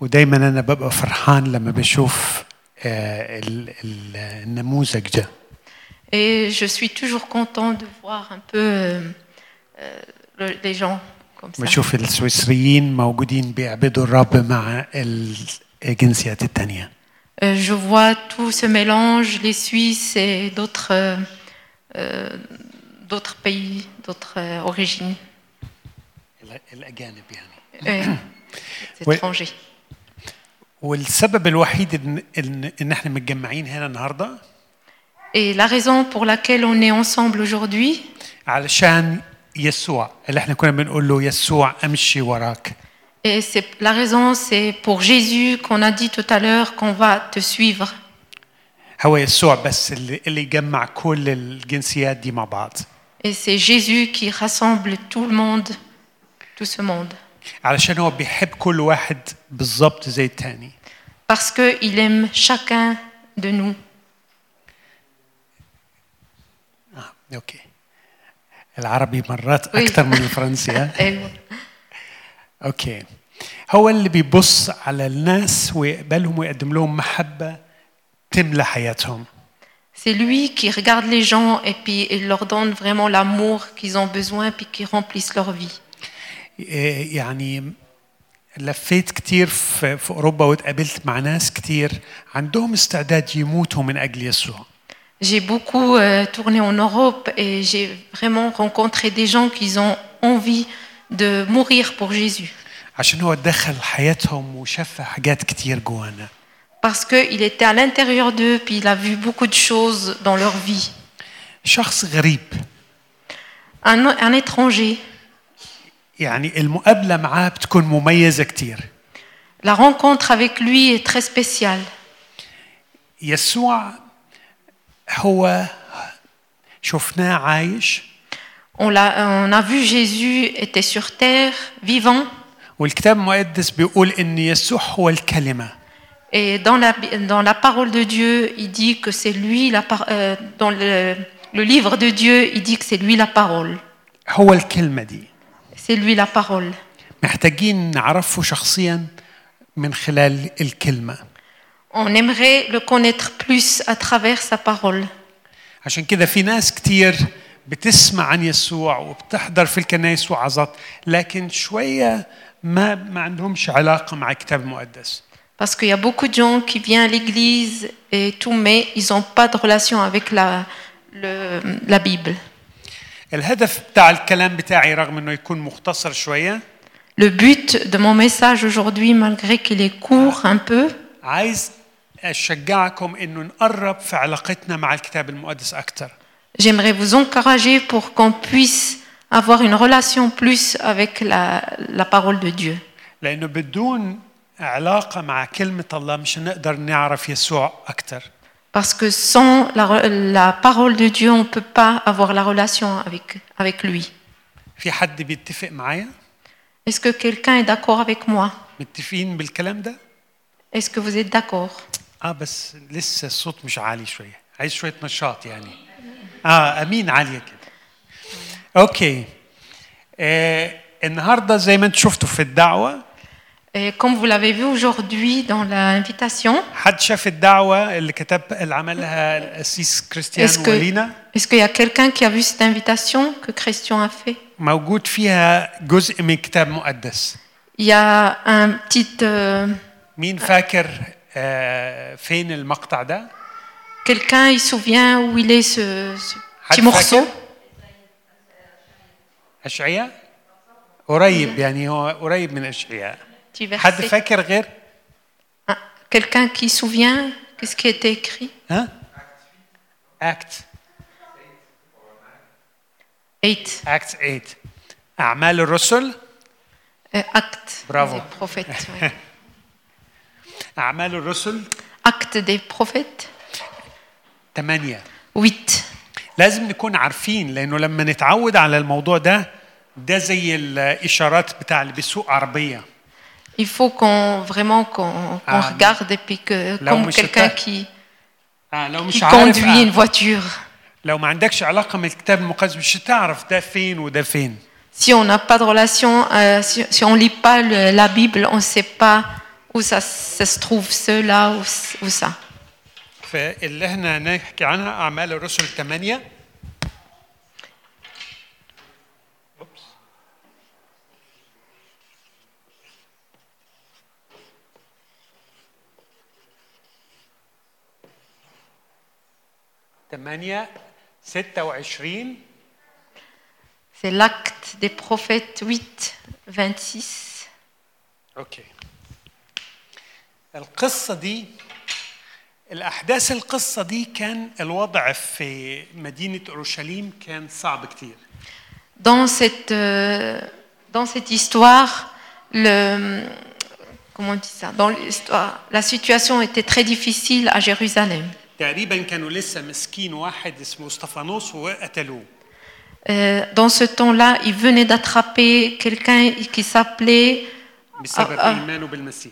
ودايما انا ببقى فرحان لما بشوف آه، ال- ال- النموذج ده Et je suis toujours content de voir un peu euh, euh, le- les gens comme ça. بشوف السويسريين موجودين بيعبدوا الرب مع الجنسيات التانية Euh, je vois tout ce mélange, les Suisses et d'autres euh, euh, d'autres pays, d'autres euh, origines, ال- الأجانب يعني euh, des Ouais. étrangers. والسبب الوحيد إن, إن, إن إحنا متجمعين هنا النهاردة Et la raison pour laquelle on est ensemble aujourd'hui, علشان يسوع اللي إحنا كنا بنقول له يسوع أمشي وراك et c'est la raison, c'est pour Jésus qu'on a dit tout à l'heure qu'on va te suivre. هو يسوع بس اللي, اللي يجمع كل الجنسيات دي مع بعض Et c'est Jésus qui rassemble tout le monde, tout ce monde. علشان هو بيحب كل واحد بالظبط زي التاني Parce qu'il aime chacun de nous. آه، أوكي العربي مرات. أكتر من الفرنسي ها؟ Et أوكي هو اللي بيبص على الناس ويقبلهم ويقدم لهم محبه تملى حياتهم c'est lui qui regarde les gens et puis il leur donne vraiment l'amour qu'ils ont besoin puis qui remplissent leur vie. إيه يعني لفيت كتير في, في اوروبا واتقابلت مع ناس كتير عندهم استعداد يموتوا من اجل يسوع J'ai beaucoup euh, tourné en Europe et j'ai vraiment rencontré des gens qui ont envie de mourir pour Jésus. عشان هو دخل حياتهم وشاف حاجات كتير جوانا Parce qu'il était à l'intérieur d'eux, puis il a vu beaucoup de choses dans leur vie. شخص غريب Un, un étranger, يعني المقابله معاه بتكون مميزه كتير la rencontre avec lui est très spéciale. يسوع هو شفناه عايش On, l'a- on a vu Jésus était sur terre, vivant, والكتاب المقدس بيقول ان يسوع هو الكلمه et dans la, dans la parole de Dieu, il dit que c'est lui, la, par- euh, dans le, le livre de Dieu, il dit que c'est lui la parole. هو الكلمه دي C'est lui la parole. محتاجين نعرفه شخصيا من خلال الكلمه On aimerait le connaître plus à travers sa parole. عشان كده في ناس كتير بتسمع عن يسوع وبتحضر في الكنائس وعظات لكن شويه ما ما عندهمش علاقه مع الكتاب المقدس Parce qu'il y a beaucoup de gens qui viennent à l'église et tout, mais ils n'ont pas de relation avec la, le- la Bible. الهدف بتاع الكلام بتاعي رغم انه يكون مختصر شوية Le but de mon message aujourd'hui, malgré qu'il est court un peu, عايز اشجعكم انه نقرب في علاقتنا مع الكتاب المقدس أكتر j'aimerais vous encourager pour qu'on puisse avoir une relation plus avec la, la parole de Dieu. لأنه بدون علاقه مع كلمه الله مش هنقدر نعرف يسوع أكتر Parce que sans la, re- la parole de Dieu, on ne peut pas avoir la relation avec, avec lui. في حد بيتفق معايا Est-ce que quelqu'un est d'accord avec moi متفقين بالكلام ده Est-ce que vous êtes d'accord اه بس لسه الصوت مش عالي شويه عايز شويه نشاط يعني اه امين عاليه كده اوكي آه النهارده زي ما انتم شفتوا في الدعوه Et comme vous l'avez vu aujourd'hui dans l'invitation, حد شاف الدعوه اللي كتب اللي عملها القسيس كريستيان Est-ce que- ولينا est-ce qu'il y a quelqu'un qui a vu cette invitation que Christian a fait موجود فيها جزء من كتاب مقدس Il y a un petit... euh, مين فاكر آه فين المقطع ده quelqu'un, il se souvient où il est ce, ce حد petit morceau فاكر؟ اشعياء قريب يعني هو قريب من اشعياء petit حد verset. فاكر غير Ah, Quelqu'un qui souvient qu'est-ce qui été écrit ها اكت 8. اكت 8 اعمال الرسل acte Bravo. des prophètes. oui. اعمال الرسل Acte des prophètes 8 8. لازم نكون عارفين لأنه لما نتعود على الموضوع ده ده زي الإشارات بتاع اللي بيسوق عربية Il faut qu'on vraiment qu'on qu'on Ah, regarde et puis que là où comme monsieur quelqu'un Tac- qui, آه لو qui مش عارف conduit une آه voiture. لو ما عندكش علاقه من الكتاب المقدس مش هتعرف ده فين وده فين Si on n'a pas de relation, euh, si, si on lit pas le- la Bible, on ne sait pas où ça, ça se trouve, cela ou, ou ça. فاللي احنا نحكي عنها اعمال الرسل 8 8 26 C'est l'acte des prophètes 8, 26. اوكي القصة دي الأحداث القصة دي كان الوضع في مدينة أورشليم كان صعب كتير Dans cette, euh, dans cette histoire, le, comment on dit ça Dans l'histoire, la situation était très difficile à Jérusalem. تقريبا كانوا لسه مسكين واحد اسمه استفانوس وقتلوه Euh, dans ce temps-là, ils venaient d'attraper quelqu'un qui s'appelait بسبب آه. إيمانه بالمسيح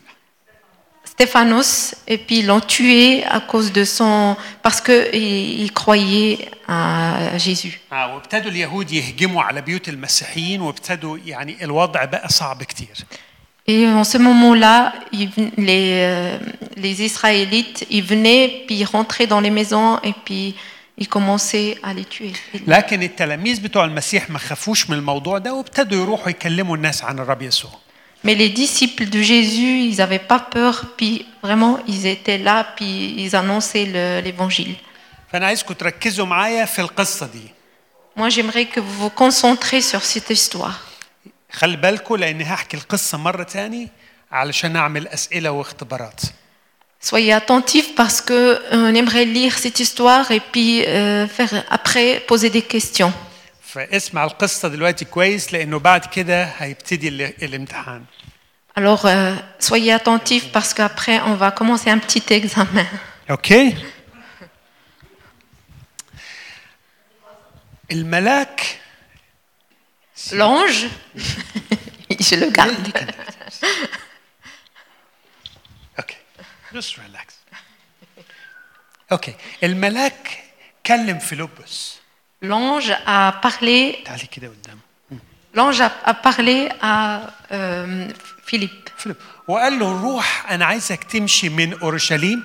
Stéphanos, et puis ils l'ont tué à cause de son, parce que il, il croyait à Jésus. آه وابتدوا اليهود يهجموا على بيوت المسيحيين وابتدوا يعني الوضع بقى صعب كتير Et en ce moment-là, ils ven- les, euh, les Israélites, ils venaient, puis ils rentraient dans les maisons, et puis ils commençaient à les tuer. لكن التلاميذ بتوع المسيح ما خافوش من الموضوع ده وابتدوا يروحوا يكلموا الناس عن الرب يسوع Mais les disciples de Jésus, ils n'avaient pas peur, puis vraiment, ils étaient là, puis ils annonçaient le- l'évangile. فانا عايزكم تركزوا معايا في القصه دي Moi, j'aimerais que vous vous concentrez sur cette histoire. خلي بالكم لاني هحكي القصه مره تاني علشان اعمل اسئله واختبارات Soyez attentifs parce que euh, on aimerait lire cette histoire et puis euh, faire après poser des questions. فاسمع القصه دلوقتي كويس لانه بعد كده هيبتدي ال- الامتحان Alors, euh, soyez attentifs parce qu'après, on va commencer un petit examen. اوكي الملاك L'ange, je le garde. اوكي just relax اوكي الملاك كلم فيلبس L'ange a parlé, تعالي كده قدام l'ange a, a parlé à euh, Philippe. فيلب وقال له روح انا عايزك تمشي من اورشليم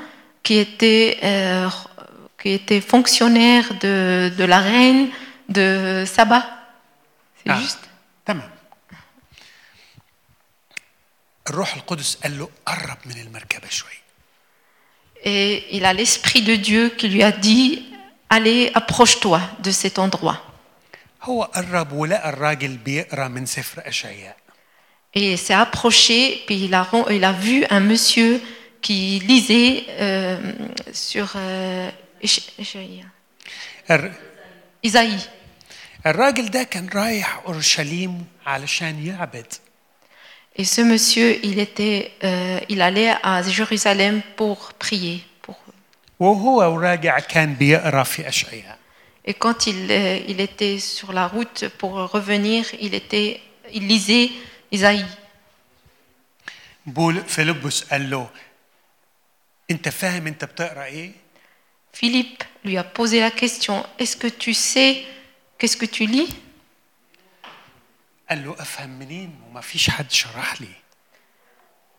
qui était, euh, qui était fonctionnaire de, de la reine de Saba. C'est آه. juste تمام الروح القدس قال له قرب من المركبه شويه Et il a l'Esprit de Dieu qui lui a dit Allez, approche-toi de cet endroit. هو قرب ولقى الراجل بيقرا من سفر اشعياء Et il s'est approché, puis il a, ren- il a vu un monsieur qui lisait euh, sur euh, Éch- Échaïa. الر- Isaïe. الراجل ده كان رايح اورشليم علشان يعبد Et ce monsieur, il, était, euh, il allait à Jérusalem pour prier. Pour... وهو راجع كان بيقرا في اشعياء Et quand il, euh, il était sur la route pour revenir, il, était, il lisait Isaïe. بول فيلبس قال له انت فاهم انت بتقرا ايه Philippe lui a posé la question Est-ce que tu sais qu'est-ce que tu lis قال له افهم منين وما فيش حد شرح لي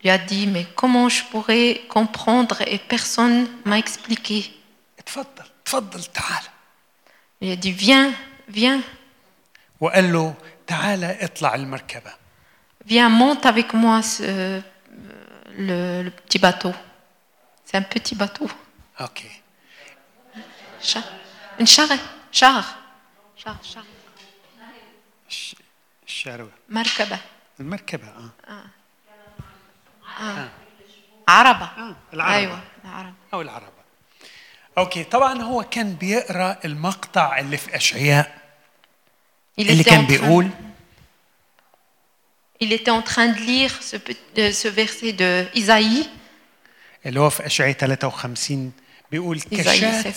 Il lui a dit Mais comment je pourrais comprendre et personne m'a expliqué اتفضل اتفضل تعال Il a dit Viens, viens, وقال له تعال اطلع المركبه viens, monte avec moi ce- le, le petit bateau. C'est un petit bateau. اوكي Char. Une charrette. Char. Char, char. ش- الشروه مركبة. المركبه اه عربة. اه العربه أيوة العربة. او العربه اوكي طبعا هو كان بيقرا المقطع اللي في اشعياء Il اللي était, كان en train, بيقول il était en train de lire ce, pe- euh, ce verset de Isaïe, اللي هو في اشعياء 53 بيقول 53.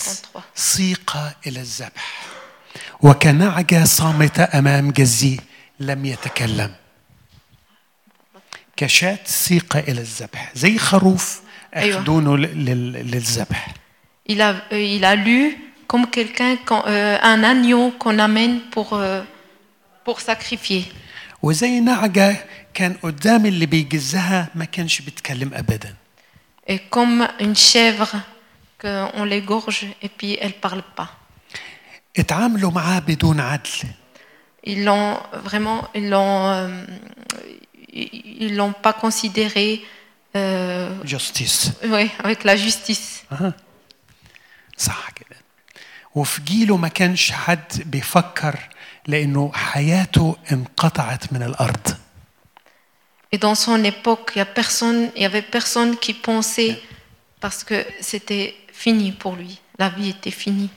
سيق إلى الذبح وكنعجة صامتة أمام جزي لم يتكلم كشاة سيق إلى الذبح زي خروف أيوة. لل- للذبح il a, euh, il a lu comme quelqu'un, euh, un agneau qu'on amène pour, euh, pour sacrifier. وزي نعجة كان قدام اللي بيجزها ما كانش بيتكلم ابدا Et comme une chèvre qu'on l'égorge et puis elle parle pas. اتعاملوا معاه بدون عدل Ils l'ont vraiment, ils l'ont, euh, ils l'ont pas considéré, euh, جاستيس ouais, avec la justice. صح كده وفي جيله ما كانش حد بيفكر لانه حياته انقطعت من الارض Et dans son époque, il n'y avait personne qui pensait parce que c'était fini pour lui. La vie était finie.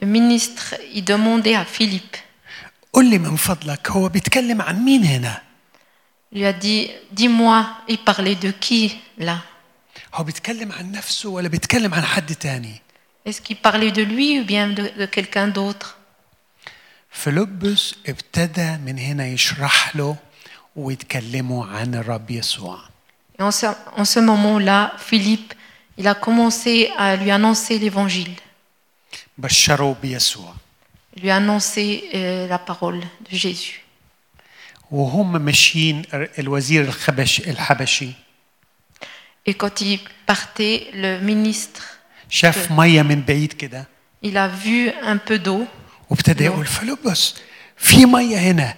Le ministre, il demandait à Philippe. Il lui a dit, dis-moi, il parlait de qui là? Est-ce qu'il parlait de lui ou bien de quelqu'un d'autre? فيلبس ابتدى من هنا يشرح له ويتكلموا عن الرب يسوع Et en ce, en ce moment-là, Philippe, il a commencé à lui annoncer l'évangile. بشروا بيسوع Il lui a annoncé euh, la parole de Jésus. وهم ماشيين الوزير الخبش الحبشي Et quand il partait, le ministre, شاف ميه من بعيد كده il a vu un peu d'eau. وابتدى. يقول فيلبس في مية هنا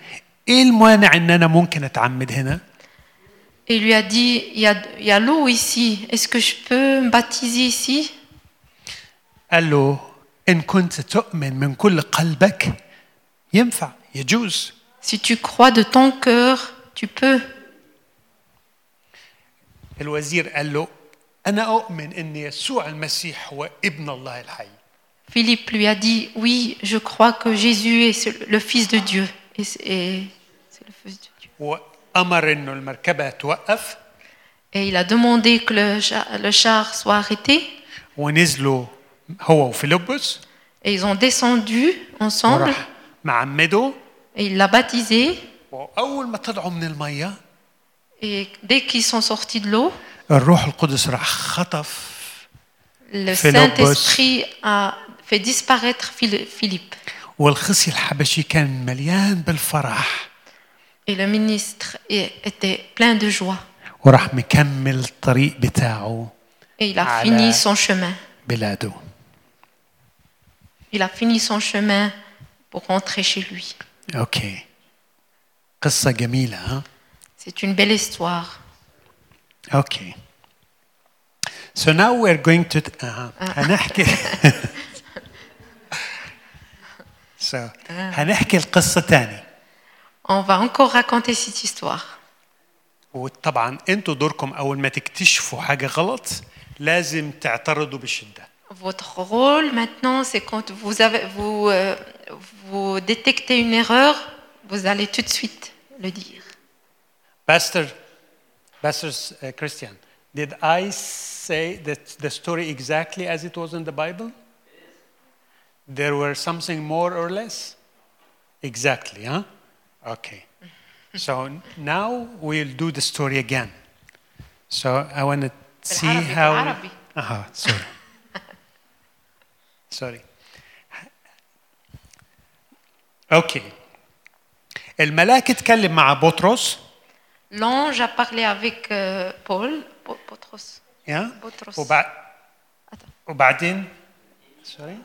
إيه المانع إن أنا ممكن أتعمد هنا Et il lui a dit, il y a, il y a l'eau ici, est-ce que je peux me baptiser ici قال له إن كنت تؤمن من كل قلبك ينفع يجوز Si tu crois de ton cœur, tu peux. الوزير قال له أنا أؤمن إن يسوع المسيح هو ابن الله الحي Philippe lui a dit, oui, je crois que Jésus est le Fils de Dieu. Et, c'est le Fils de Dieu. Et il a demandé que le char, soit arrêté. Et ils ont descendu ensemble. Et il l'a baptisé. Et dès qu'ils sont sortis de l'eau, le Saint-Esprit a fait disparaître Phil- Philippe. والخصي الحبشي كان مليان بالفرح Et le ministre est- était plein de joie. وراح مكمل الطريق بتاعه Et il a على- fini son chemin. بلاده Il a fini son chemin pour rentrer chez lui. اوكي قصة جميلة ها C'est une belle histoire. اوكي So now we're going to uh, هنحكي so هنحكي القصة تاني On va encore raconter cette histoire. وطبعا انتوا دوركم اول ما تكتشفوا حاجة غلط لازم تعترضوا بشدة Votre rôle maintenant, c'est quand vous, avez, vous, euh, vous détectez une erreur, vous allez tout de suite le dire. Pastor, Pastor uh, Christian, did I say that the story exactly as it was in the Bible? There were something more or less? Exactly, huh? Okay. So now we'll do the story again. So I want to see بالعربي- how. بالعربي. Uh-huh, sorry. sorry. Okay. الملاك اتكلم مع بطرس L'ange a parlé avec euh, Paul, Po- Potros. يا بطرس. وبعد Attends. وبعدين سوري إيه،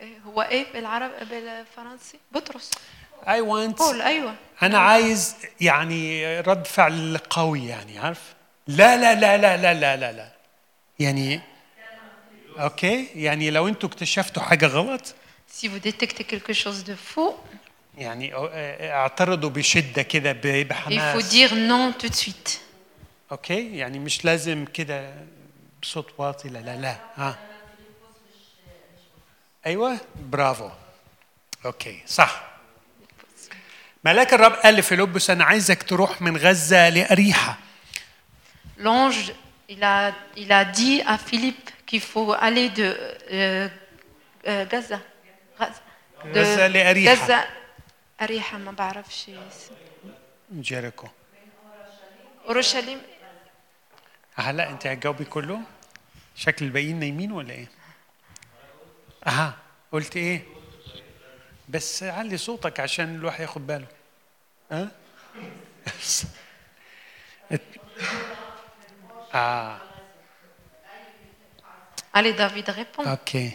إيه، هو إيه بالعرب بالفرنسي؟ بطرس. اي want قول أيوه. أنا نعم. عايز يعني رد فعل قوي يعني عارف؟ لا لا لا لا لا لا لا, لا. يعني أوكي؟ يعني لو أنتوا اكتشفتوا حاجة غلط. Si vous détectez quelque chose de faux. يعني آه، اعترضوا بشدة كده بحماس. Il faut dire non tout de suite. أوكي؟ يعني مش لازم كده بصوت واطي لا لا لا. ها أيوه برافو أوكي صح ملاك الرب قال لفيلبس أنا عايزك تروح من غزة لأريحة L'ange, il a, il a dit à Philippe qu'il faut aller de euh, euh, Gaza. Gaza. De لأريحة. Gaza. أريحة ما بعرفش. جيريكو أورشليم هلا أنت هتجاوبي كله شكل الباقيين نايمين ولا إيه أها قلت إيه؟ بس علي صوتك عشان الواحد ياخد باله. ها آه. Allez, David, réponds. أوكي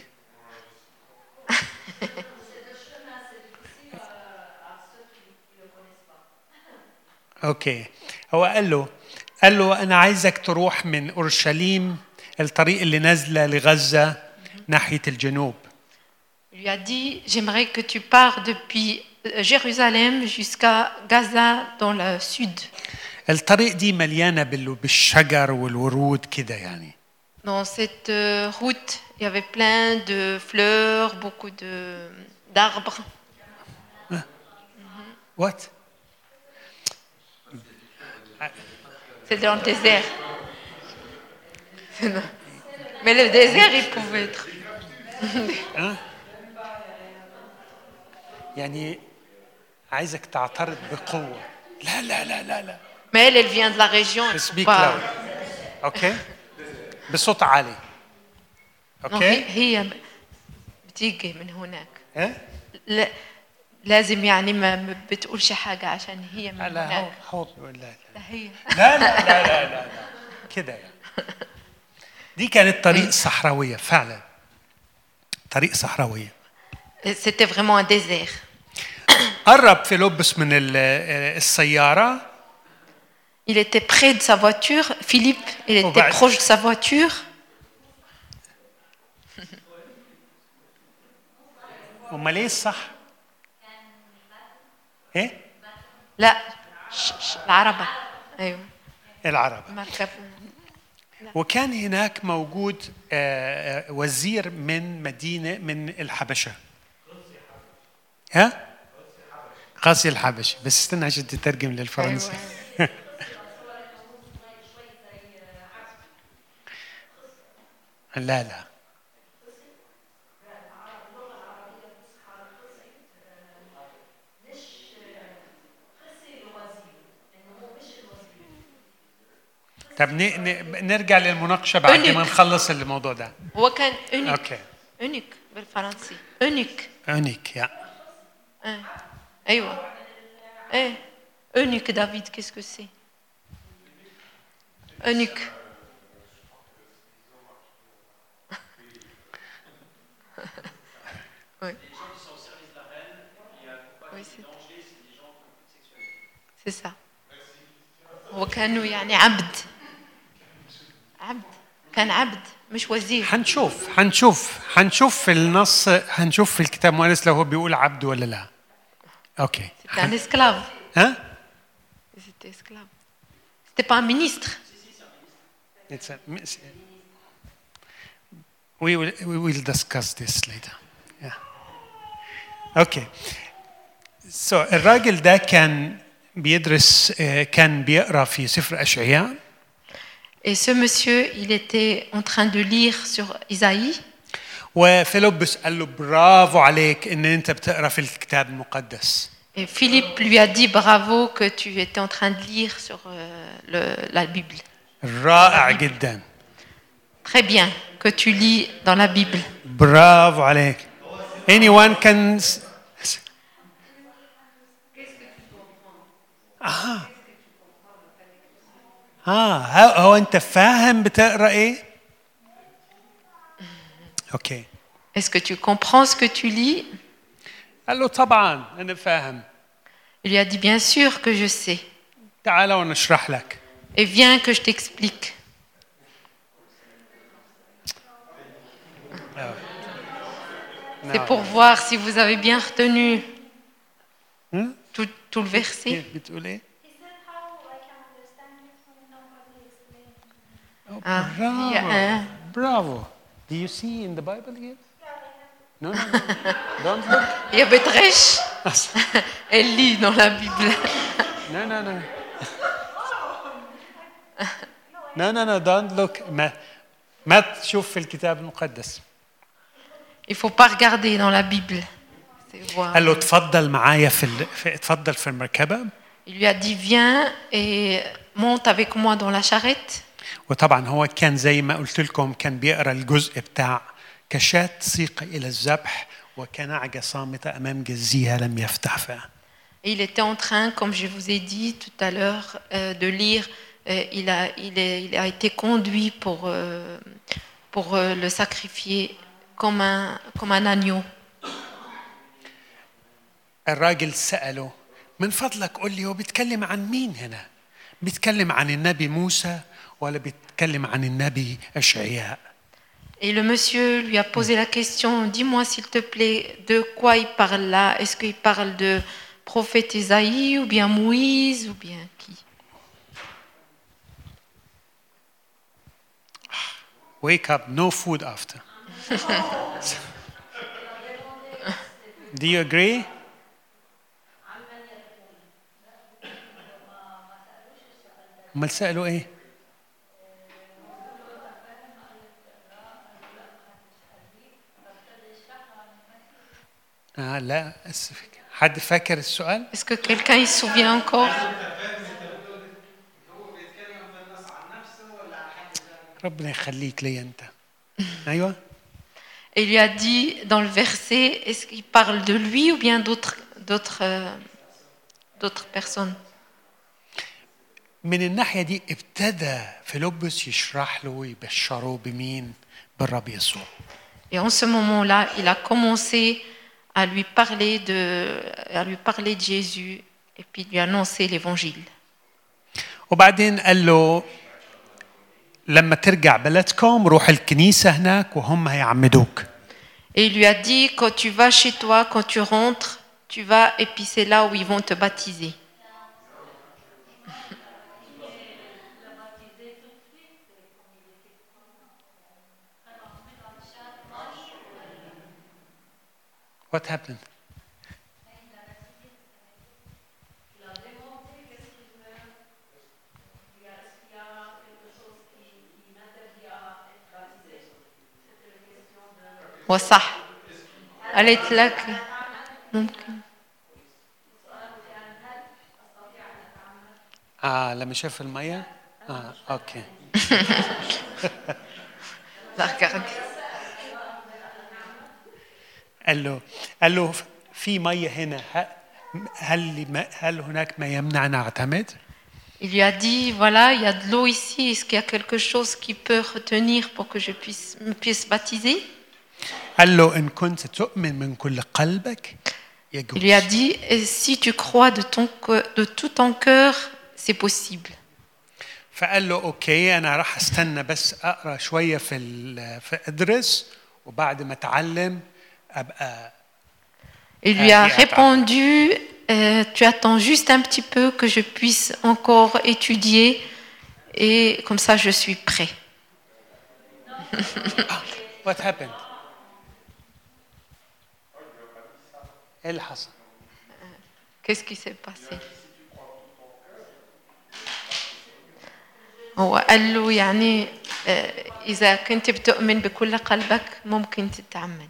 أوكي هو قال له قال له أنا عايزك تروح من أورشليم الطريق اللي نازلة لغزة ناحيه الجنوب Il lui a dit J'aimerais que tu pars depuis euh, Jérusalem jusqu'à Gaza dans le sud. الطريق دي مليانه بال- بالشجر والورود كده يعني Dans cette euh, route, il y avait plein de fleurs, beaucoup de- d'arbres. وات C'est dans le désert. Mais le désert, il pouvait être. يعني عايزك تعترض بقوة. لا لا لا لا لا. Mais elle, elle vient de la région. pas- أوكي بصوت عالي. أوكي هي بتيجي من هناك. ها لا لازم يعني ما بتقولش حاجة عشان هي من لا هناك. لا. لا هي. لا لا لا لا لا, لا. كده يعني. دي كانت طريق صحراوية فعلا. طريق صحراوية C'était vraiment un désert. قرب فيلبس من ال- السيارة Il était près de sa voiture. Philippe, il Oh, était bah, proche de sa voiture. امال ايه الصح؟ ايه؟ لا ش- ش- العربة أيوة العربة مركب وكان هناك موجود آه، آه، وزير من مدينة من الحبشة. ها؟ قاسي الحبشي بس استنى عشان تترجم للفرنسي. أيوة. لا لا. طب نرجع للمناقشة بعد ما نخلص الموضوع ده. هو كان أونيك. أوكي. أونيك بالفرنسي. أونيك. أونيك يا. آه. أيوه. إيه أونيك دافيد كيسكو سي أونيك. C'est ça. وكانوا يعني عبد. عبد كان عبد مش وزير حنشوف حنشوف حنشوف في النص حنشوف في الكتاب المقدس لو هو بيقول عبد ولا لا أوكي un esclave. ها C'était esclave. C'était pas un ministre. It's a, we will we will discuss this later. Yeah. Okay. So الراجل ده كان بيدرس آه، كان بيقرأ في سفر أشعياء Et ce monsieur, il était en train de lire sur Isaïe. وفيلبس قال له برافو عليك ان انت بتقرا في الكتاب المقدس. Et Philippe lui a dit bravo que tu étais en train de lire sur euh, le- la Bible. رائع جدا. Très bien que tu lis dans la Bible. برافو عليك. Anyone can آه. اه ها- هو انت فاهم بتقرا ايه؟ اوكي. Est-ce que tu comprends ce que tu lis قال له طبعا انا فاهم. Il lui a dit bien sûr que je sais. تعال ونشرح لك. Et viens que je t'explique. C'est pour voir si vous avez bien retenu Hein? tout, tout le verset. explains. Ah, il y a un- برافو. Do you see in the Bible here? No, no, no. Don't look. Il y a Betrech. Elle lit dans la Bible. No, no, no. No, no, no. Don't look. ما ما تشوف في الكتاب المقدس. Il faut pas regarder dans la Bible. C'est voir. قال له تفضل معايا في, ال... في تفضل في المركبة Il lui a dit viens et monte avec moi dans la charrette. وطبعا هو كان زي ما قلت لكم كان بيقرأ الجزء بتاع كشاة سيق إلى الذبح وكنعجة صامتة أمام جزيها لم يفتح فيها. Il était en train, comme je vous ai dit tout à l'heure, euh, de lire. euh, il, a, il, est- il a été conduit pour, euh, pour euh, le sacrifier comme un, comme un agneau. الراجل سأله من فضلك قول لي هو بيتكلم عن مين هنا؟ بيتكلم عن النبي موسى ولا بيتكلم عن النبي أشعياء؟ Et le monsieur lui a posé la question, dis-moi s'il te plaît, de quoi il parle là Est-ce qu'il parle de prophète Isaïe ou bien Moïse ou bien qui Wake up, no food after. Do you agree? امال سالوا ايه؟ آه لا اسف حد فاكر السؤال؟ Est-ce que quelqu'un se souvient encore ربنا يخليك لي انت. أيوه il lui a dit dans le verset, est-ce qu'il parle de lui ou bien d'autres d'autres euh, d'autres personnes من الناحيه دي ابتدى فيلبس يشرح له ويبشره بمين؟ بالرب يسوع. Et en ce moment-là, il a commencé à lui parler de, à lui parler de Jésus et puis lui annoncer l'évangile. وبعدين قال له لما ترجع بلدكم روح الكنيسة هناك وهم هيعمدوك Et il lui a dit, quand tu vas chez toi, quand tu rentres, tu vas et puis c'est là où ils vont te baptiser. What happened? وصح قالت لك ممكن آه لما شاف المية آه أوكي لا. قال له قال له في مية هنا هل هل هناك ما يمنع نعتمد؟ Il lui a dit, voilà, il y a de l'eau ici, est-ce qu'il y a quelque chose qui peut retenir pour que je puisse, me puisse baptiser Il lui a dit, et si tu crois de, ton, de tout ton cœur, c'est possible. فقال له أوكي أنا راح استنى بس اقرا شوية في ال- في ادرس وبعد ما اتعلم ابقى Il lui a Ah, et attends. répondu, euh, tu attends juste un petit peu que je puisse encore étudier et comme ça je suis prêt. What happened? ايه اللي حصل؟ Qu'est-ce qui s'est passé هو قال له يعني آه، إذا كنت بتؤمن بكل قلبك ممكن تتعمد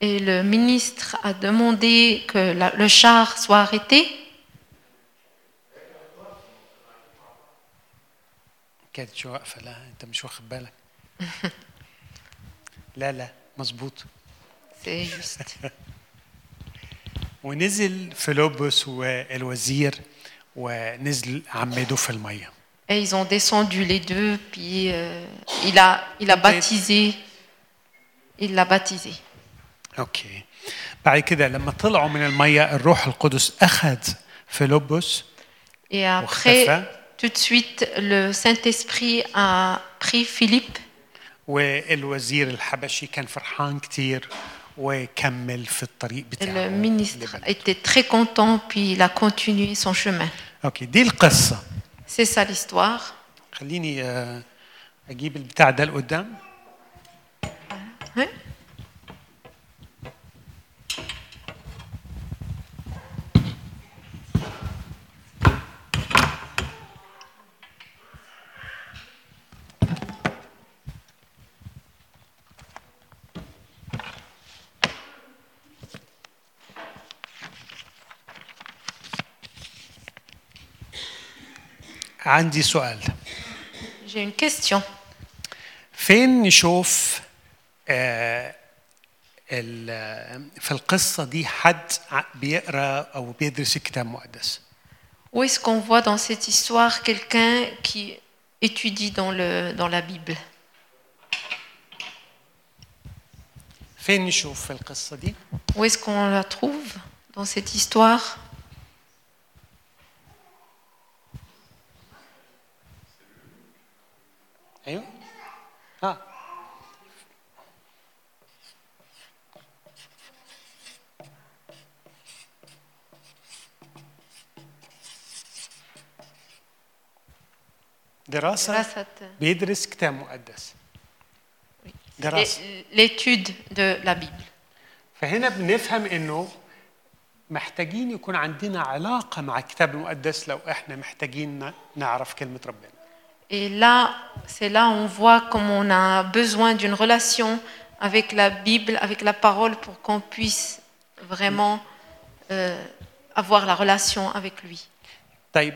Et le ministre a demandé que la- le char soit arrêté. كانت شو واقفة؟ لا أنت مش واخد بالك. لا لا مظبوط. ونزل فيلبس والوزير ونزل عمدوا في المية. Et ils ont descendu les deux, puis euh, il a, il a Ok. baptisé. Il l'a baptisé. اوكي بعد كده لما طلعوا من الميه الروح القدس اخذ فيلبس Et واختفى après, tout de suite, le Saint-Esprit a pris Philippe والوزير الحبشي كان فرحان كتير وكمل في الطريق Et بتاعه le ministre لبلده. était très content, puis il a continué son chemin. اوكي دي القصه C'est ça l'histoire. خليني آه، أجيب البتاع ده لقدام Ouais. عندي سؤال J'ai une question. فين نشوف آه، ال- في القصه دي حد ع- بيقرا او بيدرس الكتاب المقدس Où est-ce qu'on voit dans cette histoire quelqu'un qui étudie dans, le, dans la Bible فين نشوف في القصه دي Où est-ce qu'on la trouve dans cette histoire أيوه. آه. دراسة دراسة. بيدرس كتاب مقدس. دراسة. l'étude de la Bible. فهنا بنفهم إنه محتاجين يكون عندنا علاقة مع الكتاب المقدس لو إحنا محتاجين نعرف كلمة ربنا. Et là, c'est là où on voit comme on a besoin d'une relation avec la Bible, avec la parole, pour qu'on puisse vraiment euh, avoir la relation avec lui. طيب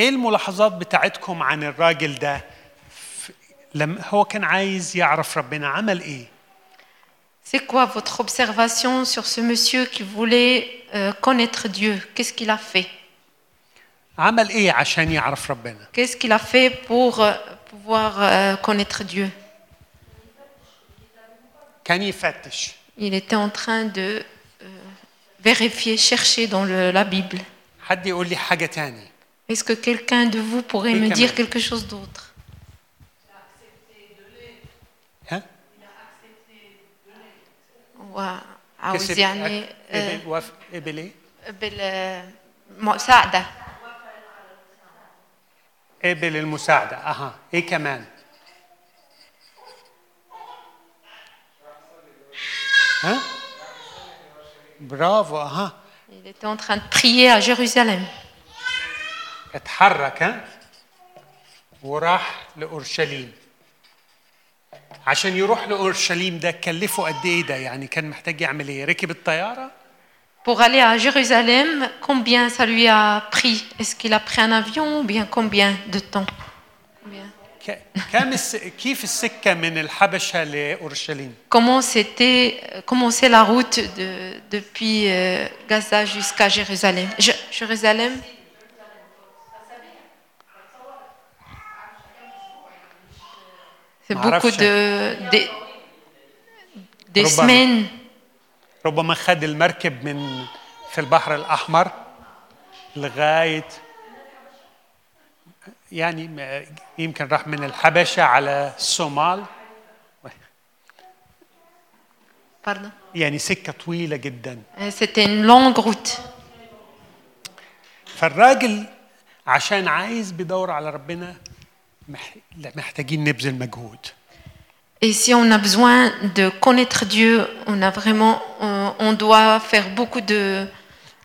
ايه الملاحظات بتاعتكم عن الراجل ده ف- لما هو كان عايز يعرف ربنا عمل ايه C'est quoi votre observation sur ce monsieur qui voulait euh, connaître Dieu Qu'est-ce qu'il a fait عمل ايه عشان يعرف ربنا Qu'est-ce qu'il a fait pour euh, pouvoir euh, connaître Dieu كان يفتش Il était en train de euh, vérifier, chercher dans le- la Bible. حد يقول لي حاجة تاني Est-ce que quelqu'un de vous pourrait Oui, me quand dire même. quelque chose d'autre ها هو عاوز كسب يعني أك- آه، قبل وافق قبل ايه بالمساعدة قبل المساعدة أها إيه كمان؟ ها؟ برافو أها. Il était en train de prier à Jérusalem. اتحرك ها؟ وراح لأورشليم. عشان يروح لأورشليم ده كلفه قد إيه ده؟ يعني كان محتاج يعمل إيه؟ ركب الطيارة؟ pour aller à Jérusalem, combien ça lui a pris? Est-ce qu'il a pris un avion ou bien combien de temps? Comment c'était comment c'est la route depuis euh, Gaza jusqu'à Jérusalem? C'est beaucoup de, de des semaines. ربما خد المركب من في البحر الأحمر لغاية يعني يمكن راح من الحبشة على الصومال Pardon. يعني سكة طويلة جدا Euh, C'était une longue route. فالراجل عشان عايز بيدور على ربنا محتاجين نبذل مجهود Et si on a besoin de connaître Dieu, on a vraiment, on, on doit faire beaucoup de,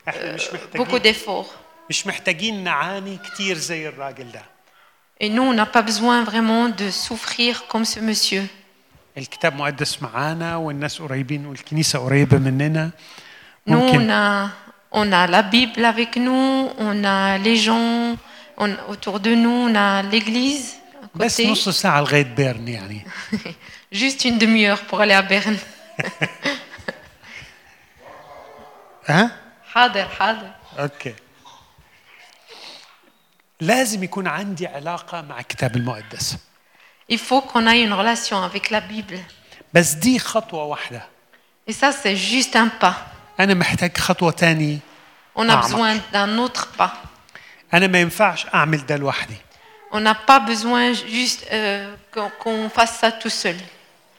احنا مش beaucoup محتاجين d'efforts. مش محتاجين نعاني كتير زي الراجل ده Et nous, on n'a pas besoin vraiment de souffrir comme ce monsieur. الكتاب مقدس معانا والناس قريبين والكنيسة قريبة مننا Nous, on ممكن a, on a la Bible avec nous, on a les gens on- autour de nous, on a l'église à بس côté. نص ساعة لغاية بيرن يعني Juste une demi-heure pour aller à Berne. ها؟ حاضر حاضر أوكي لازم يكون عندي علاقة مع الكتاب المقدس Il faut qu'on ait une relation avec la Bible. بس دي خطوة واحدة Et ça, c'est juste un pas. أنا محتاج خطوة تاني On a besoin d'un autre pas. أنا ما ينفعش أعمل ده لوحدي On n'a pas besoin juste euh, qu'on fasse ça tout seul.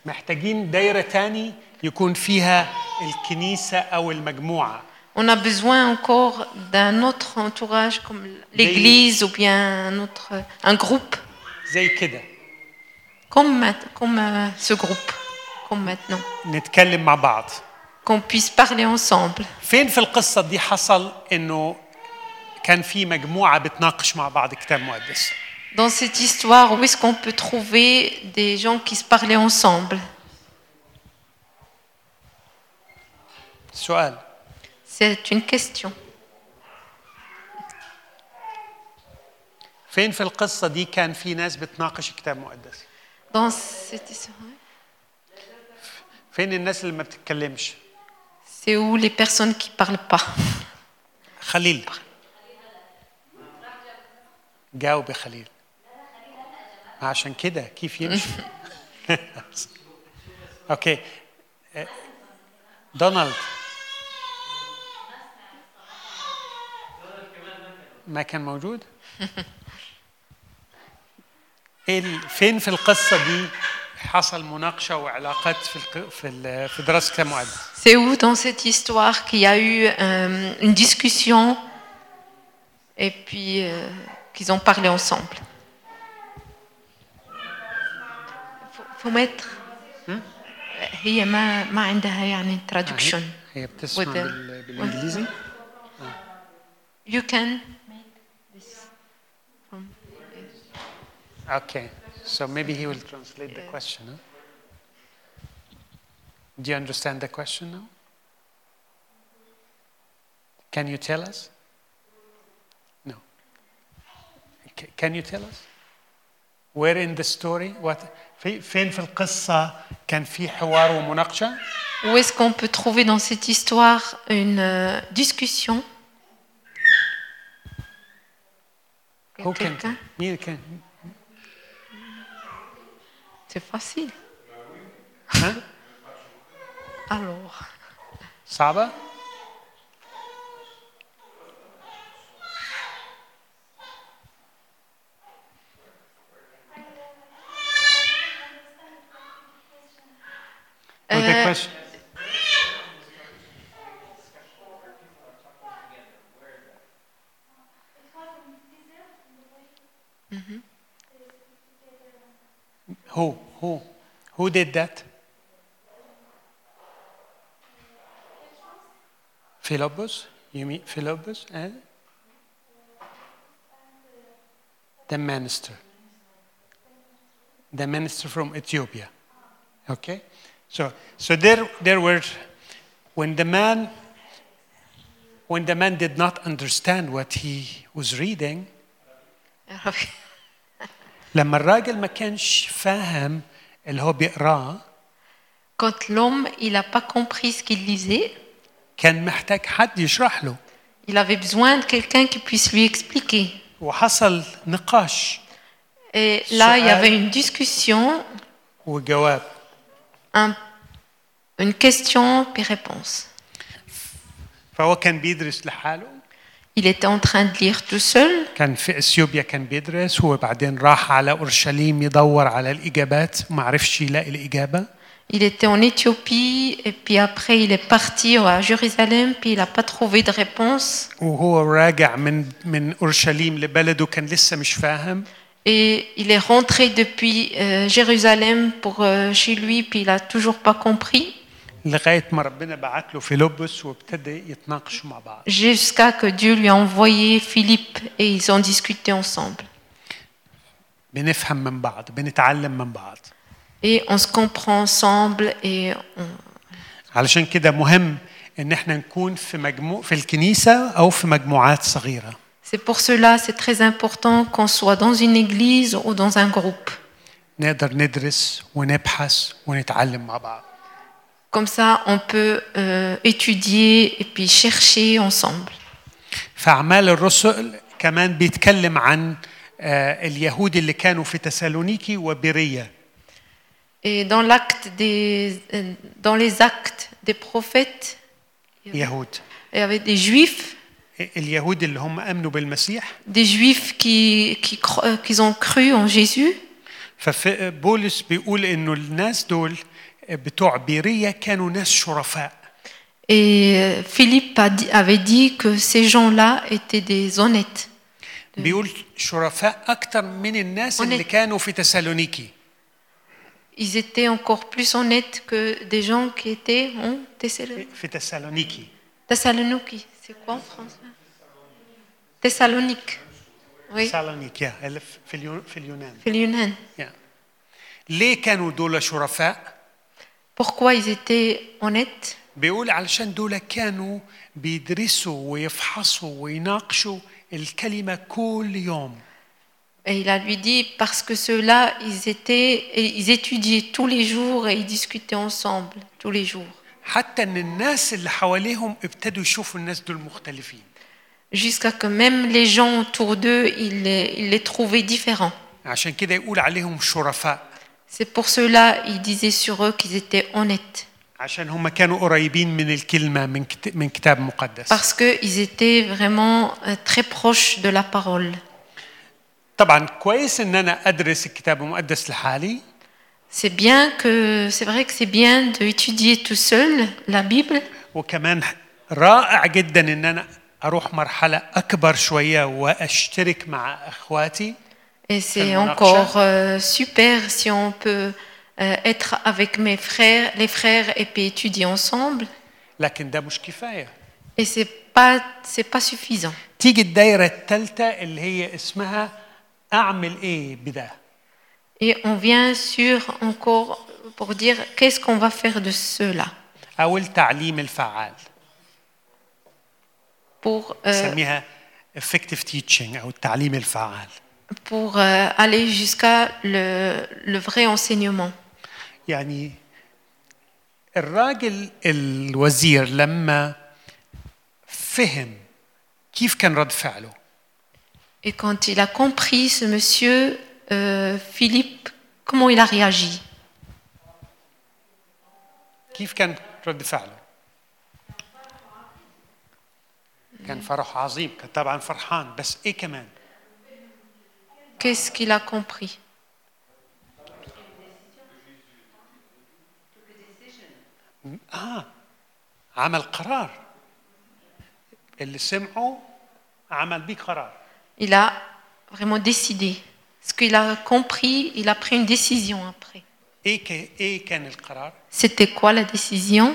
محتاجين دايرة تاني يكون فيها الكنيسة أو المجموعة On a besoin encore d'un autre entourage comme l'église ou bien un autre, un groupe زي كده comme, comme euh, ce groupe, comme maintenant. نتكلم مع بعض Qu'on puisse parler ensemble. فين في القصة دي حصل إنه كان في مجموعة بتناقش مع بعض كتاب مقدس Dans cette histoire, où est-ce qu'on peut trouver des gens qui se parlaient ensemble سؤال C'est une question. فين في القصة دي كان في ناس بتناقش كتاب مقدس Dans cette histoire, فين الناس اللي ما بتتكلمش c'est où les personnes qui ne parlent pas. خليل جاوب يا خليل عشان كده كيف يمشي اوكي آه، دونالد ما كان موجود إيه ال- فين في القصه دي حصل مناقشه وعلاقات في الق- في ال- في دراسه كتاب مقدس C'est où dans cette histoire qu'il y a eu euh, une discussion et puis euh, qu'ils ont parlé ensemble. faut, faut mettre هي ما ما عندها يعني traduction. هي بتسمع With the- بال- بالانجليزي You can Okay, so maybe he will translate the question. Huh? Do you understand the question now? Can you tell us? No. C- can you tell us? Where in the story? What? في فين في القصة كان في حوار ومناقشة؟ Où est-ce qu'on peut trouver dans cette histoire une euh, discussion Who can? Quelqu'un مين كان؟ C'est facile. ها؟ Alors, صعبة؟ The Euh, question. Mm-hmm. Who? Who? Who did that? Philobus? You mean Philobus and eh? the minister? The minister from Ethiopia. Okay? So, so there, there were, when the man, when the man did not understand what he was reading, لما الراجل ما كانش فاهم اللي هو بيقراه quand l'homme il n'a pas compris ce qu'il lisait, كان محتاج حد يشرح له il avait besoin de quelqu'un qui puisse lui expliquer. وحصل نقاش Et là, il y سؤال. avait une discussion, وجواب Un- une question puis réponse. فهو كان بيدرس لحاله Il était en train de lire tout seul. كان في اثيوبيا كان بيدرس وبعدين راح على اورشليم يدور على الاجابات ما عرفش يلاقي الاجابه Il était en Éthiopie et puis après il est parti à Jérusalem puis il n'a pas trouvé de réponse. وهو راجع من من اورشليم لبلده كان لسه مش فاهم Et il est rentré depuis euh, Jérusalem pour euh, chez lui puis il n'a toujours pas compris. لغايه ما ربنا بعت له فيلبس وابتدى يتناقشوا مع بعض Jusqu'à que Dieu lui a envoyé Philippe et ils ont discuté ensemble. بنفهم من بعض بنتعلم من بعض Et on se comprend ensemble et on- علشان كده مهم ان احنا نكون في مجموع في الكنيسه او في مجموعات صغيره c'est pour cela c'est très important qu'on soit dans une église ou dans un groupe. نقدر ندرس ونبحث ونتعلم مع بعض Comme ça, on peut euh, étudier et puis chercher ensemble. في اعمال الرسل كمان بيتكلم عن آه، اليهود اللي كانوا في تسالونيكي وبيرية Et dans, l'acte des, euh, dans les actes des prophètes, يهود il y avait des juifs, اليهود اللي هم امنوا بالمسيح des juifs qui, qui, cro- euh, qui ont cru en Jésus. فبولس بيقول انه الناس دول بتوع بيرية كانوا ناس شرفاء Et euh, Philippe a dit- avait dit que ces gens-là étaient des honnêtes. بيقول شرفاء اكتر من الناس اللي Honnête. كانوا في تسالونيكي Ils étaient encore plus honnêtes que des gens qui étaient en Thessalonique. في تسالونيكي Thessalonique, c'est quoi en français Thessalonique. Oui, تسالونيك يا اللي في اليو- في اليونان c'est l'Yunnan. يا. ليه كانوا دول شرفاء؟ Pourquoi ils étaient honnêtes بيقول علشان دول كانوا بيدرسوا ويفحصوا ويناقشوا الكلمة كل يوم Et il a lui dit parce que ceux-là, ils étaient, et ils étudiaient tous les jours et ils discutaient ensemble tous les jours. حتى ان الناس اللي حواليهم ابتدوا يشوفوا الناس دول مختلفين jusqu'à que même les gens autour d'eux, ils, les trouvaient différents. C'est pour cela il disaient sur eux qu'ils étaient honnêtes. Parce qu'ils étaient vraiment euh, très proches de la parole. C'est bien que c'est vrai que c'est bien d'étudier tout seul la Bible. وكمان رائع جدا ان انا اروح مرحلة اكبر شوية واشترك مع اخواتي et c'est Tellement encore euh, super si on peut euh, être avec mes frères, les frères, et puis étudier ensemble. لكن ده مش كفاية Et c'est pas, c'est pas suffisant. تيجي الدايرة الثالثة اللي هي اسمها اعمل ايه بده Et on vient sur encore pour dire qu'est-ce qu'on va faire de cela او التعليم الفعال pour, euh, نسميها effective teaching او التعليم الفعال pour euh, aller jusqu'à le, le vrai enseignement. يعني الراجل الوزير لما فهم كيف كان رد فعله Et quand il a compris, ce monsieur euh, Philippe, comment il a réagi كيف كان رد فعله كان فرح عظيم كان طبعا فرحان بس ايه كمان Qu'est-ce qu'il a compris اه عمل قرار اللي سمعه عمل بيه قرار Il a vraiment décidé. Ce qu'il a compris, il a pris une décision après. ايه ك... ايه كان القرار C'était quoi la décision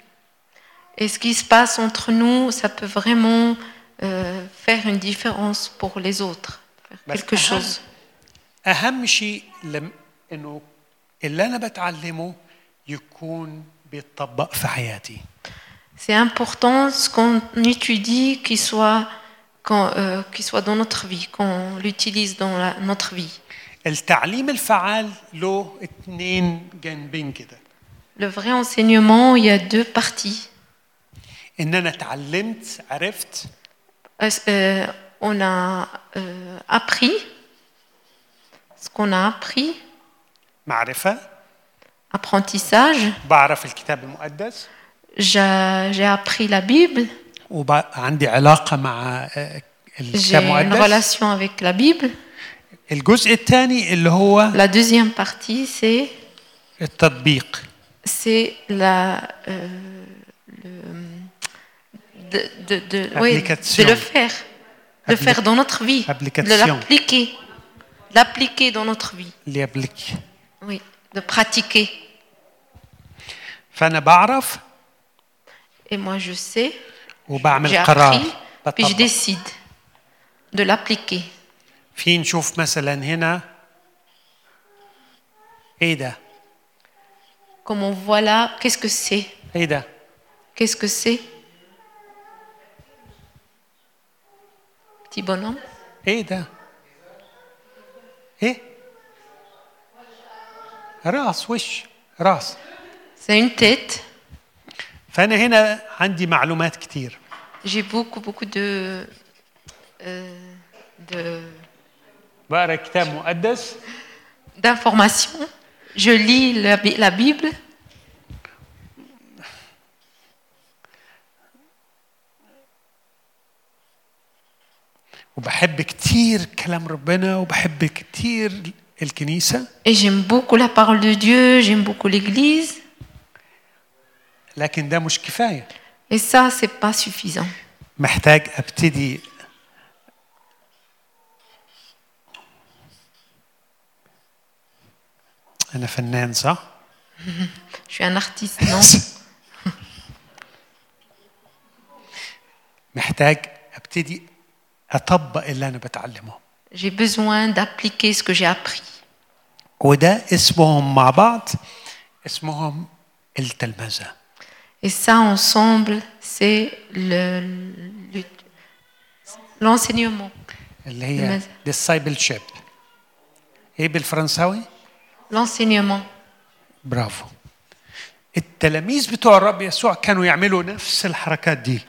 Et ce qui se passe entre nous, ça peut vraiment euh, faire une différence pour les autres. Faire بس quelque أهم- chose. أهم شيء لم إنه اللي أنا بتعلمه يكون بيتطبق في حياتي C'est important ce qu'on étudie qu'il soit, qu'on, euh, qu'il soit dans notre vie, qu'on l'utilise dans la- notre vie. التعليم الفعال له اتنين جانبين كده Le vrai enseignement, il y a deux parties. إن أنا اتعلمت عرفت Euh, euh, on a euh, appris ce qu'on a appris, معرفة apprentissage. بعرف الكتاب المقدس J'ai j'ai appris la Bible, وعندي علاقة مع آه، j'ai الكتاب une المقدس relation avec la Bible. الجزء الثاني اللي هو La deuxième partie, c'est التطبيق c'est la euh, le, de, de, de, oui, de Application. le faire, de le Appli- faire dans notre vie, de Application. l'appliquer, l'appliquer dans notre vie, اللي يبلك oui, de pratiquer. فأنا بعرف Et moi, je sais, وبعمل j'ai قرار appris, puis je بطبق. décide de l'appliquer. في نشوف مثلا هنا ايه ده Comme on voit là, qu'est-ce que c'est ايه ده Qu'est-ce que c'est Petit bonhomme إيه ده إيه راس وش راس C'est une tête. فانا هنا عندي معلومات كتير J'ai beaucoup, beaucoup de, euh, de, بقرا كتاب مقدس d'informations. Je lis la, la Bible وبحب كتير كلام ربنا وبحب كتير الكنيسة et j'aime beaucoup la parole de Dieu, j'aime beaucoup l'Église. لكن ده مش كفاية Et ça, c'est pas suffisant. محتاج ابتدي أنا فنان صح؟ Je suis un artiste, non محتاج ابتدي اطبق اللي انا بتعلمه J'ai besoin d'appliquer ce que j'ai appris. وده اسمهم مع بعض اسمهم التلمذة Et ça, ensemble, c'est le- le- l'enseignement. اللي هي تلمذة. discipleship ايه بالفرنساوي؟ L'enseignement. برافو التلاميذ بتوع الرب يسوع كانوا يعملوا نفس الحركات دي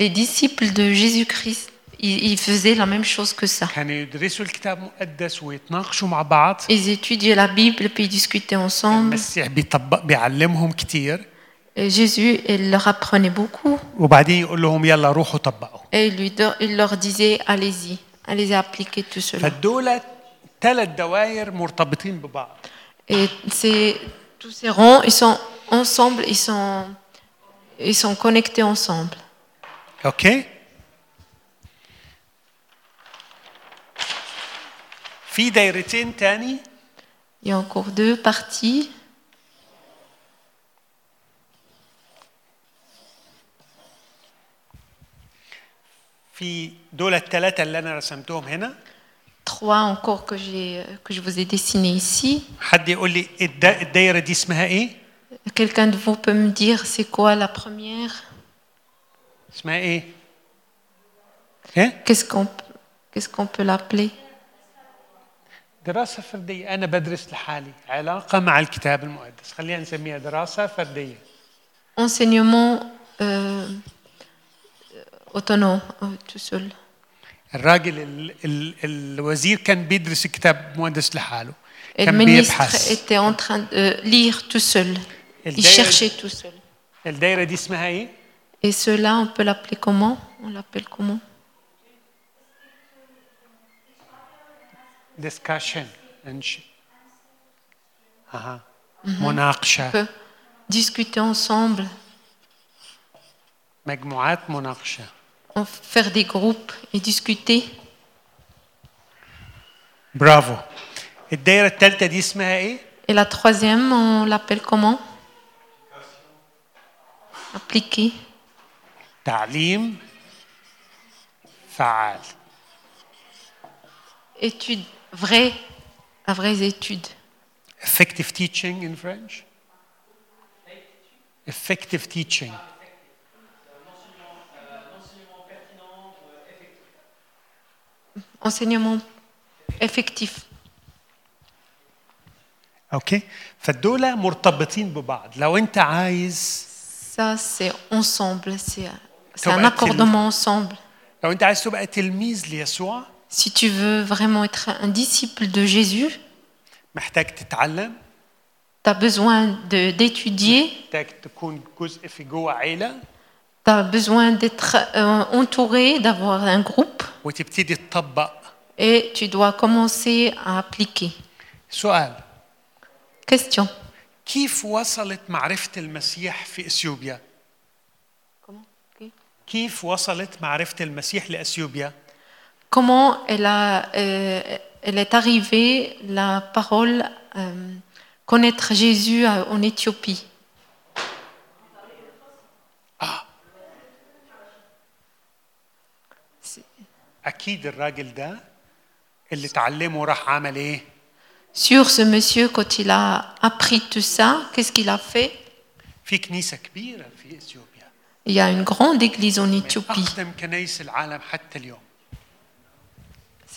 Les disciples de Jésus-Christ, ils faisaient la même chose que ça. Ils étudiaient la Bible puis ils discutaient ensemble. Et Jésus leur apprenait beaucoup. Et il, leur disait allez-y, allez-y appliquer tout cela. Et tous ces rangs, ils sont ensemble, ils sont, ils sont connectés ensemble. OK في دايرتين تاني Il y a encore deux parties. في دول الثلاثة اللي أنا رسمتهم هنا Trois encore que, j'ai, que je vous ai dessinés ici. حد يقول لي الدا- الدايرة دي اسمها إيه؟ Quelqu'un de vous peut me dire c'est quoi la première اسمها إيه؟ إيه؟ Qu'est-ce qu'on, qu'est-ce qu'on peut l'appeler دراسة فردية أنا بدرس لحالي علاقة مع الكتاب المقدس خلينا نسميها دراسة فردية Enseignement euh, autonome, euh, tout seul. الراجل ال ال الوزير كان بيدرس الكتاب المقدس لحاله Et le كان ministre بيبحث était en train de lire tout seul. Il الدايرة- cherchait tout seul. الدايرة دي اسمها إيه؟ Et cela, on peut l'appeler comment On l'appelle comment discussion انش اها مناقشة On peut discuter ensemble, مجموعات مناقشة on faire des groupes et discuter. برافو الدايرة الثالثة دي اسمها ايه؟ Et la troisième, on l'appelle comment Appliquer. تعليم فعال Étude vraie, la vraie étude. effective teaching in French effective teaching Enseignement effectif. اوكي فالدول مرتبطين ببعض لو انت عايز Ça, c'est ensemble, c'est c'est Comme un a-t-il- accordement ensemble. لو انت عايز تبقى تلميذ ليسوع Si tu veux vraiment être un disciple de Jésus, محتاج تتعلم tu as besoin de- d'étudier, محتاج تكون جزء في جوه عيلة tu as besoin d'être euh, entouré, d'avoir un groupe, وتبتدي تطبق et tu dois commencer à appliquer. سؤال Question. كيف وصلت معرفة المسيح في اثيوبيا؟ كيف وصلت معرفة المسيح لأثيوبيا؟ comment euh, elle, est arrivée la parole euh, connaître Jésus euh, en Éthiopie. Ah. Sur ce monsieur, quand il a appris tout ça, qu'est-ce qu'il a fait? Il y a une grande église en Éthiopie.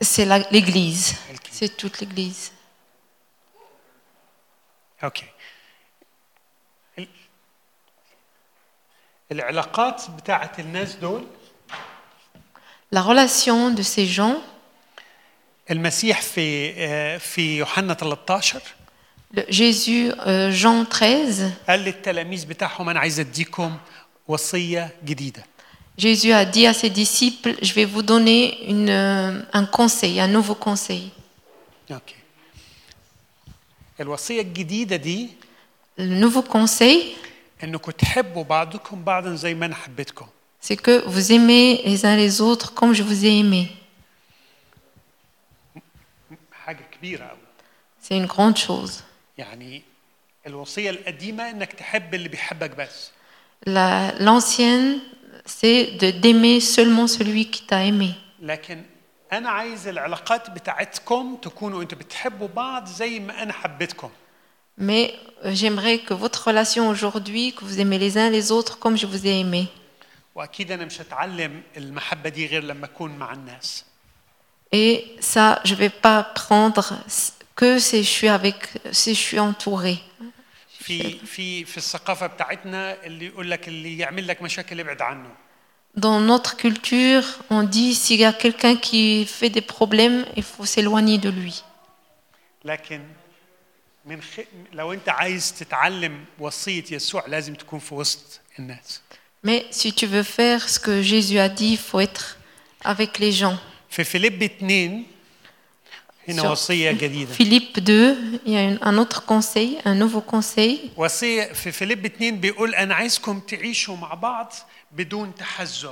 C'est la- l'église. Ok. C'est toute l'église. اوكي ال- العلاقات بتاعت الناس دول La relation de ces gens, المسيح في آه، في يوحنا 13 le- Jésus, euh, Jean 13, قال للتلاميذ بتاعهم انا عايز اديكم وصيه جديده Jésus a dit à ses disciples, je vais vous donner une, euh, un conseil, un nouveau conseil. اوكي الوصيه الجديده دي Le nouveau conseil, انكم تحبوا بعضكم بعضا زي ما انا حبيتكم c'est que vous aimez les uns les autres comme je vous ai aimé. حاجه كبيره قوي C'est une grande chose. يعني الوصيه القديمه انك تحب اللي بيحبك بس La- L'ancienne, c'est de d'aimer seulement celui qui t'a aimé. لكن انا عايز العلاقات بتاعتكم تكونوا انتوا بتحبوا بعض زي ما انا حبيتكم Mais euh, j'aimerais que votre relation aujourd'hui, que vous aimez les uns les autres comme je vous ai aimé. واكيد انا مش هتعلم المحبه دي غير لما اكون مع الناس Et ça, je ne vais pas prendre que si je suis avec, si je suis entouré. في في في الثقافه بتاعتنا اللي يقول لك اللي يعمل لك مشاكل ابعد عنه Dans notre culture, on dit s'il y a quelqu'un qui fait des problèmes, il faut s'éloigner de lui. لكن من خ... لو انت عايز تتعلم وصيه يسوع لازم تكون في وسط الناس Mais si tu veux faire ce que Jésus a dit, il faut être avec les gens. في فيليب 2 Philippe 2, il y a une- un autre conseil, un nouveau conseil. وصيه في فيليب 2 بيقول انا عايزكم تعيشوا مع بعض بدون تحزب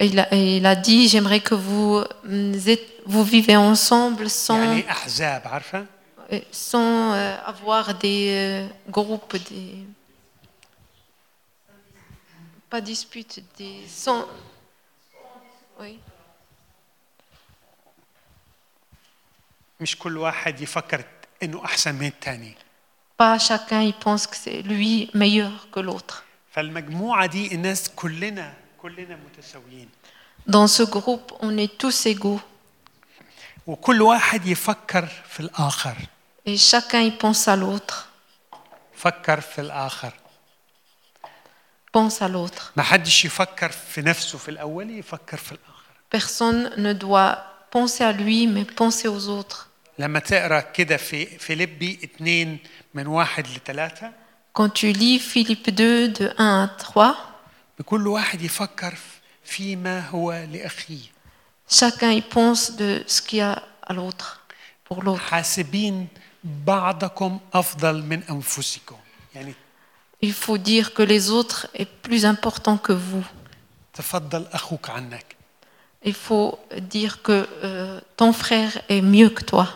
Il a, il a dit, j'aimerais que vous, mm, êtes- vous vivez ensemble sans, يعني احزاب عارفه euh, sans euh, avoir des euh, groupes, des... Pas disputes, des... Sans... Oui. مش كل واحد يفكر انه احسن من الثاني Pas chacun il pense que c'est lui meilleur que l'autre. فالمجموعه دي الناس كلنا كلنا متساويين Dans ce groupe, on est tous égaux. وكل واحد يفكر في الاخر Et chacun il pense à l'autre. فكر في الاخر Pense à l'autre. ما حدش يفكر في نفسه في الاول يفكر في الاخر Personne ne doit penser à lui, mais penser aux autres. لما تقرا كده في فيليبي اتنين من واحد لثلاثة Quand tu lis Philippe 2, de 1 à 3, بكل واحد يفكر فيما هو لأخيه chacun y pense de ce qu'il y a à l'autre, pour l'autre. حاسبين بعضكم أفضل من أنفسكم يعني Il faut dire que les autres est plus important que vous. تفضل أخوك عنك Il faut dire que euh, ton frère est mieux que toi.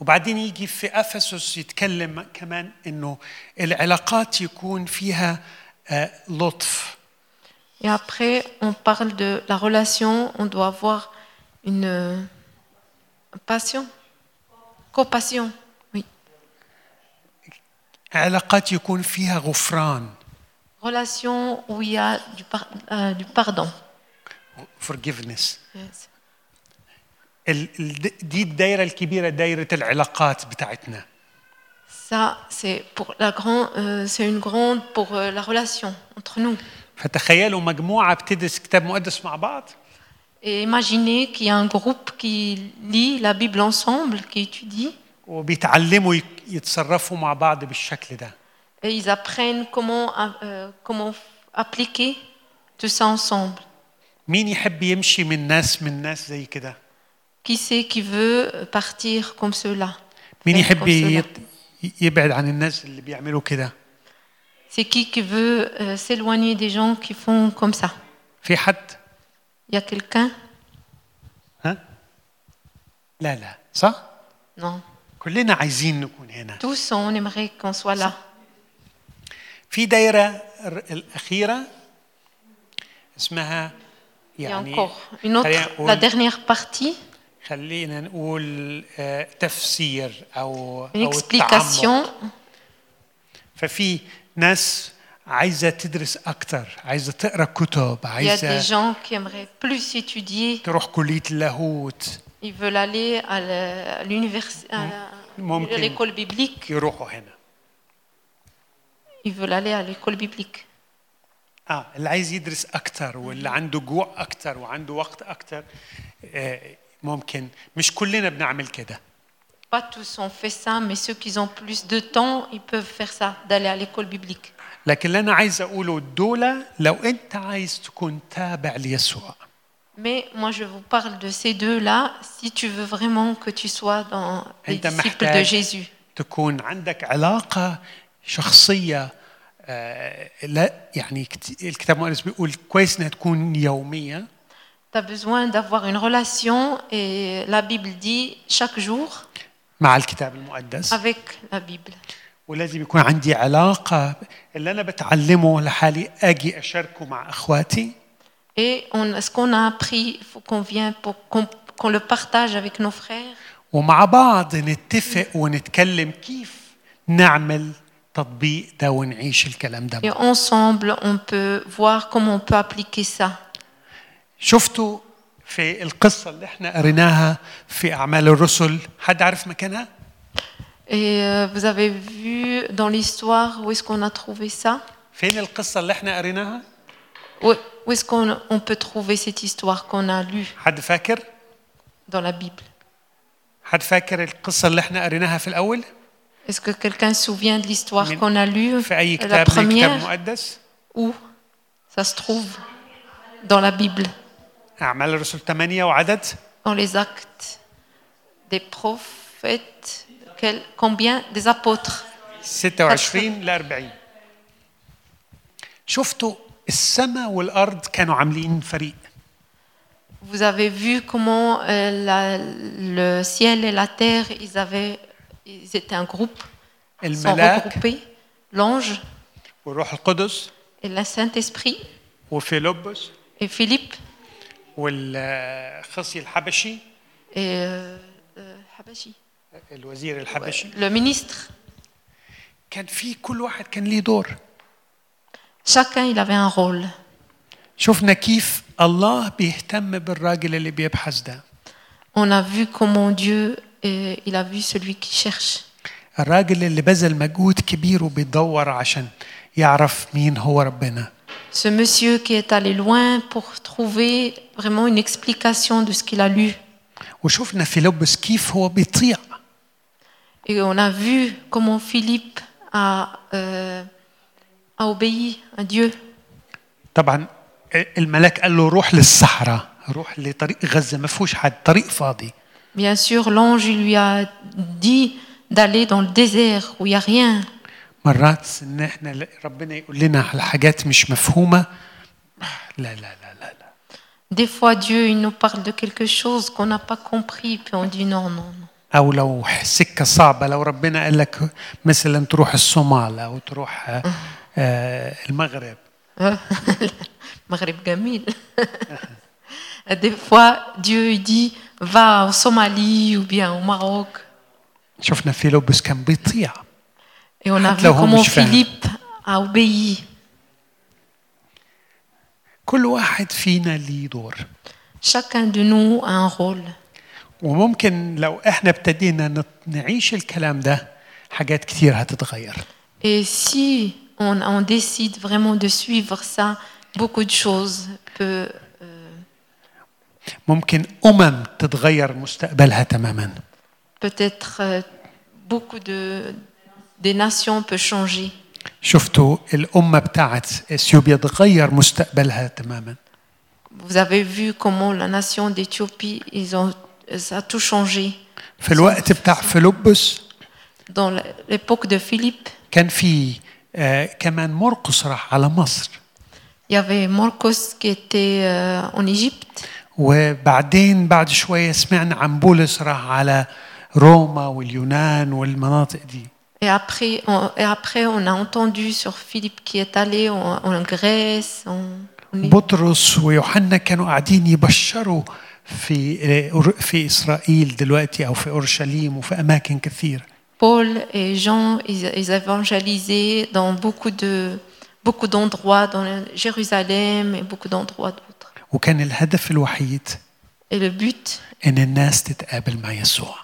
وبعدين يجي في أفسس يتكلم كمان إنه العلاقات يكون فيها آه، لطف Et après, on parle de la relation, on doit avoir une euh, passion, compassion. Oui. علاقات يكون فيها غفران Relation où il y a du, par- euh, du pardon. forgiveness Yes. دي الدايرة الكبيرة دايرة العلاقات بتاعتنا Ça, c'est pour la grande, euh, c'est une grande pour euh, la relation entre nous. فتخيلوا مجموعة بتدرس كتاب مقدس مع بعض Et imaginez qu'il y a un groupe qui lit la Bible ensemble, qui étudie, وبيتعلموا يتصرفوا مع بعض بالشكل ده et ils apprennent comment, euh, comment appliquer tout ça ensemble. مين يحب يمشي من ناس من ناس زي كده Qui c'est qui veut partir comme cela مين faire يحب comme cela يت- يبعد عن الناس اللي بيعملوا كده C'est qui qui veut euh, s'éloigner des gens qui font comme ça في حد Il y a quelqu'un ها لا لا صح Non. كلنا عايزين نكون هنا Tous, on aimerait qu'on soit là. في دايرة الر- الأخيرة اسمها Il y a يعني encore une autre, خلينا la نقول dernière partie, خلينا نقول آه، تفسير une أو التعمق. ففي ناس عايزة تدرس أكتر عايزة تقرأ كتب a des gens qui aimeraient plus étudier. تروح كلية اللاهوت Ils veulent aller à l'université, à l'école biblique. يروحوا هنا Ils veulent aller à l'école biblique. آه اللي عايز يدرس أكتر واللي عنده جوع أكتر وعنده وقت أكتر آه، ممكن مش كلنا بنعمل كده Pas tous ont fait ça, mais ceux qui ont plus de temps, ils peuvent faire ça, d'aller à l'école biblique. لكن اللي أنا عايز اقوله دول لو انت عايز تكون تابع ليسوع Mais moi, je vous parle de ces deux-là si tu veux vraiment que tu sois dans les أنت disciples de محتاج Jésus. تكون عندك علاقه شخصيه آه، لا يعني كت- الكتاب المقدس بيقول كويس انها تكون يوميه Tu as besoin d'avoir une relation et la Bible dit chaque jour مع الكتاب المقدس avec la Bible. ولازم يكون عندي علاقه اللي انا بتعلمه لحالي اجي اشاركه مع اخواتي Et on, ce qu'on a appris, il faut qu'on vienne pour qu'on qu'on le partage avec nos frères ومع بعض نتفق ونتكلم كيف نعمل تطبيق ده ونعيش الكلام ده et ensemble on peut voir comment on peut appliquer ça. شفتوا في القصة اللي احنا قريناها في أعمال الرسل حد عارف مكانها؟ Et euh, vous avez vu dans l'histoire où est-ce qu'on a trouvé ça فين القصة اللي احنا قريناها؟ Où, où est-ce qu'on on peut trouver cette histoire qu'on a lue حد فاكر؟ dans la Bible حد فاكر القصة اللي احنا قريناها في الأول؟ Est-ce que quelqu'un se souvient de l'histoire من- qu'on a lue في أي La كتاب من الكتاب première المقدس؟ Où Ça se trouve dans la Bible, أعمال الرسل 8 وعدد dans les actes des prophètes. Quel- combien Des apôtres. 26 ل 40 شفتوا السماء والأرض كانوا عاملين فريق Vous avez vu comment euh, la- le ciel et la terre, ils, avaient, ils étaient un groupe, ils sont الملاك regroupés. L'ange والروح القدس et le Saint-Esprit وفيلبس et Philippe والخصي الحبشي. Euh, Habashi, الوزير الحبشي. Le ministre. كان في كل واحد كان ليه دور. Chacun, il avait un rôle. شفنا كيف الله بيهتم بالراجل اللي بيبحث ده. On a vu comment Dieu, il a vu celui qui cherche. الراجل اللي بذل مجهود كبير وبيدور عشان يعرف مين هو ربنا. Ce monsieur qui est allé loin pour trouver vraiment une explication de ce qu'il a lu. وشفنا فيلبس كيف هو بيطيع Et on a vu comment Philippe a, euh, a obéi à Dieu. طبعا الملاك قال له روح للصحراء روح لطريق غزه ما فيهوش حد طريق فاضي Bien sûr, l'ange il lui a dit d'aller dans le désert où il n'y a rien. مرات إن إحنا ربنا يقول لنا على حاجات مش مفهومة. لا لا لا لا لا. دي فوا ديو il nous parle de quelque chose qu'on با pas compris puis on dit non أو لو سكة صعبة لو ربنا قال لك مثلا تروح الصومال أو تروح آه، آه، المغرب. المغرب جميل. دي فوا ديو يدي فا au Somalie ou bien au Maroc. شفنا فيلوبس كان بيطيع. Et on a حتى vu لو هو comment مش فاهم. Philippe a obéi. كل واحد فينا ليه دور Chacun de nous a un rôle. وممكن لو احنا ابتدينا نت- نعيش الكلام ده حاجات كتير هتتغير Et si on, on décide vraiment de suivre ça, beaucoup de choses peuvent, ممكن امم تتغير مستقبلها تماما peut-être euh, beaucoup de des nations peuvent changer. شفتوا الامه بتاعت اثيوبيا تغير مستقبلها تماما vous avez vu comment la nation d'Éthiopie, ils ont, ça a tout changé. في الوقت بتاع فيلبس Dans l'époque de Philippe, كان في آه كمان مرقس راح على مصر il y avait Marcos qui était euh, en Égypte. وبعدين بعد شوية سمعنا عن بولس راح على روما واليونان والمناطق دي Et après, on, et après, on a entendu sur Philippe qui est allé en, en Grèce. En, en- بطرس ويوحنا كانوا قاعدين يبشروا في في اسرائيل دلوقتي او في اورشليم وفي اماكن كثيره Paul et Jean, ils, ils évangélisaient dans beaucoup de beaucoup d'endroits, dans le- Jérusalem et beaucoup d'endroits d'autres. وكان الهدف الوحيد Et le but ان الناس تتقابل مع يسوع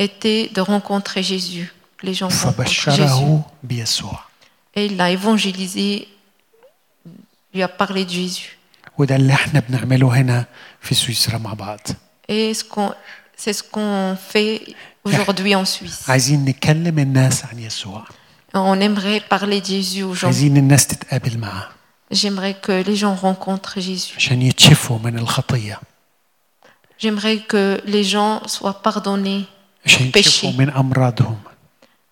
était de rencontrer Jésus, que les gens rencontrent Jésus. فبشره بيسوع Et il l'a évangélisé, lui a parlé de Jésus. وده اللي احنا بنعمله هنا في سويسرا مع بعض Et ce qu'on- c'est ce qu'on fait aujourd'hui en Suisse. عايزين نكلم الناس عن يسوع On aimerait parler de Jésus aux gens. عايزين الناس تتقابل معاه J'aimerais que les gens rencontrent Jésus. عشان يتشفوا من الخطيه J'aimerais que les gens soient pardonnés عشان يتشفوا péché من امراضهم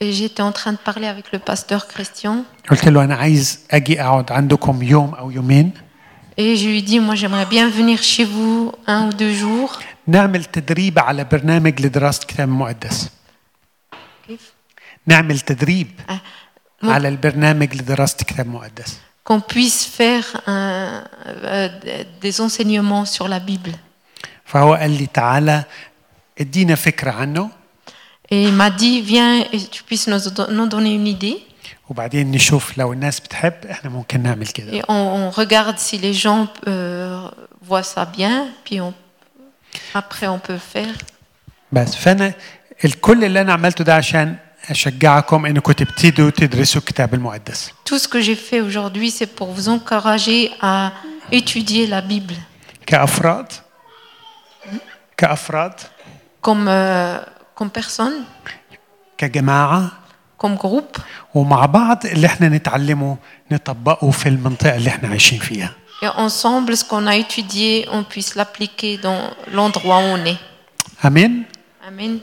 j'étais en train de parler avec le pasteur Christian قلت له انا عايز اجي اقعد عندكم يوم او يومين et je lui ai dit, moi j'aimerais bien venir chez vous un ou deux jours. نعمل تدريب على برنامج لدراسه الكتاب المقدس كيف؟ نعمل تدريب Ah, على البرنامج لدراسه الكتاب المقدس qu'on puisse faire un- euh, des enseignements sur la Bible. فهو قال لي تعالى ادينا فكره عنه Et il m'a dit, viens et tu puisses nous, don- nous donner une idée. وبعدين نشوف لو الناس بتحب احنا ممكن نعمل كده Et on, on regarde si les gens euh, voient ça bien, puis on, après on peut faire. بس فانا الكل اللي انا عملته ده عشان اشجعكم انكم تبتدوا تدرسوا الكتاب المقدس Tout ce que j'ai fait aujourd'hui, c'est pour vous encourager à étudier la Bible كافراد كافراد comme, euh, comme personne, كجماعه comme groupe, ومع بعض اللي احنا نتعلمه نطبقه في المنطقه اللي احنا عايشين فيها et ensemble, ce qu'on a étudié, on puisse l'appliquer dans l'endroit où on est. امين Amen.